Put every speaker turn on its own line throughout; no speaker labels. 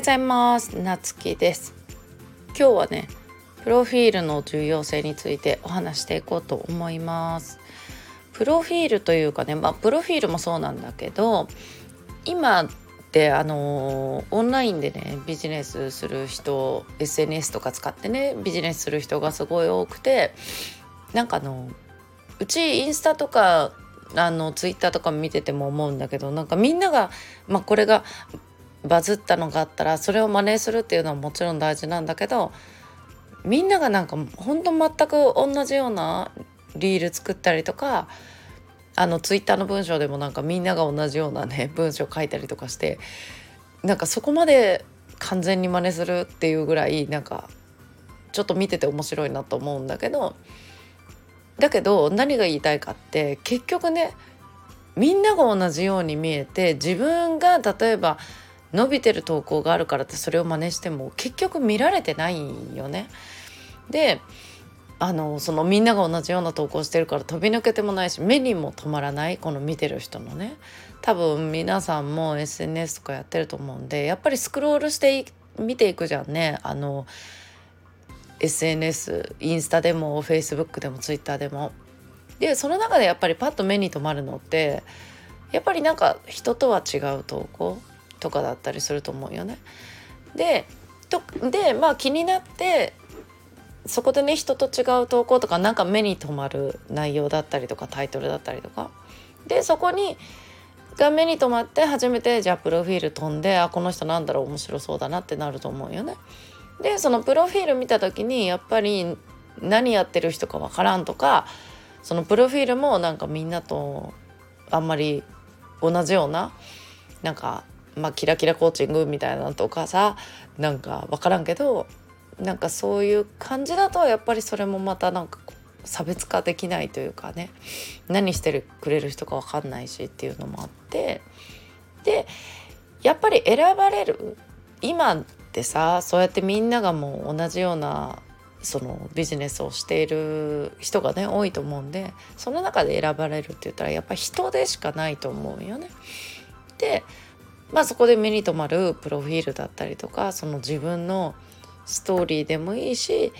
ようございます。なつきです。今日はねプロフィールの重要性についてお話していこうと思います。プロフィールというかねまあプロフィールもそうなんだけど今ってあのオンラインでねビジネスする人 SNS とか使ってねビジネスする人がすごい多くてなんかあのうちインスタとかあのツイッターとか見てても思うんだけどなんかみんなが、まあ、これがバズったのがあったらそれを真似するっていうのはもちろん大事なんだけどみんながなんかほんと全く同じようなリール作ったりとかあのツイッターの文章でもなんかみんなが同じようなね 文章書いたりとかしてなんかそこまで完全に真似するっていうぐらいなんかちょっと見てて面白いなと思うんだけどだけど何が言いたいかって結局ねみんなが同じように見えて自分が例えば伸びてる投稿があるからってそれを真似しても結局見られてないよね。であのそのみんなが同じような投稿してるから飛び抜けてもないし目にも止まらないこの見てる人のね多分皆さんも SNS とかやってると思うんでやっぱりスクロールして見ていくじゃんねあの SNS インスタでも Facebook でも Twitter でも。でその中でやっぱりパッと目に留まるのってやっぱりなんか人とは違う投稿とかだったりすると思うよね。でとでまあ気になってそこでね人と違う投稿とかなんか目に留まる内容だったりとかタイトルだったりとかでそこにが目に留まって初めてじゃあプロフィール飛んであこの人なんだろう面白そうだなってなると思うよね。でそのプロフィール見た時にやっぱり何やってる人かわからんとかそのプロフィールもなんかみんなとあんまり同じようななんかまあキラキラコーチングみたいなのとかさなんか分からんけどなんかそういう感じだとやっぱりそれもまたなんか差別化できないというかね何してくれる人か分かんないしっていうのもあってでやっぱり選ばれる今ってさそうやってみんながもう同じようなそのビジネスをしている人がね多いと思うんでその中で選ばれるって言ったらやっぱ人でしかないと思うよね。でまあそこで目に留まるプロフィールだったりとかその自分のストーリーでもいいし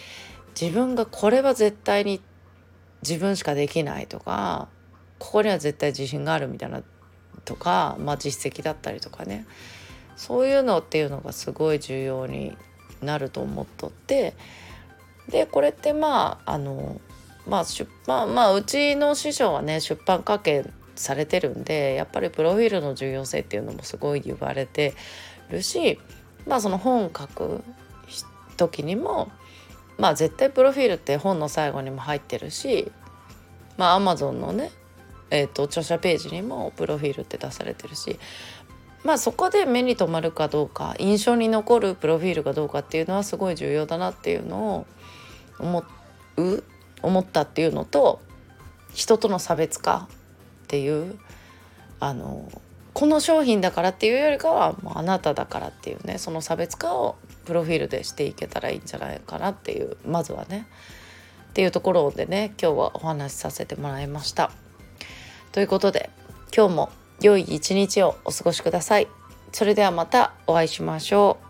自分がこれは絶対に自分しかできないとかここには絶対自信があるみたいなとか、まあ、実績だったりとかね。そういうのっていうのがすごい重要になると思っとってでこれってまああのまあ出版まあうちの師匠はね出版関係されてるんでやっぱりプロフィールの重要性っていうのもすごい言われてるしまあその本書く時にもまあ絶対プロフィールって本の最後にも入ってるしまあアマゾンのねえーと著者ページにもプロフィールって出されてるしまあそこで目に留まるかどうか印象に残るプロフィールかどうかっていうのはすごい重要だなっていうのを思う思ったっていうのと人との差別化っていうあのこの商品だからっていうよりかはもうあなただからっていうねその差別化をプロフィールでしていけたらいいんじゃないかなっていうまずはねっていうところでね今日はお話しさせてもらいました。ということで今日も良い一日をお過ごしください。それではまたお会いしましょう。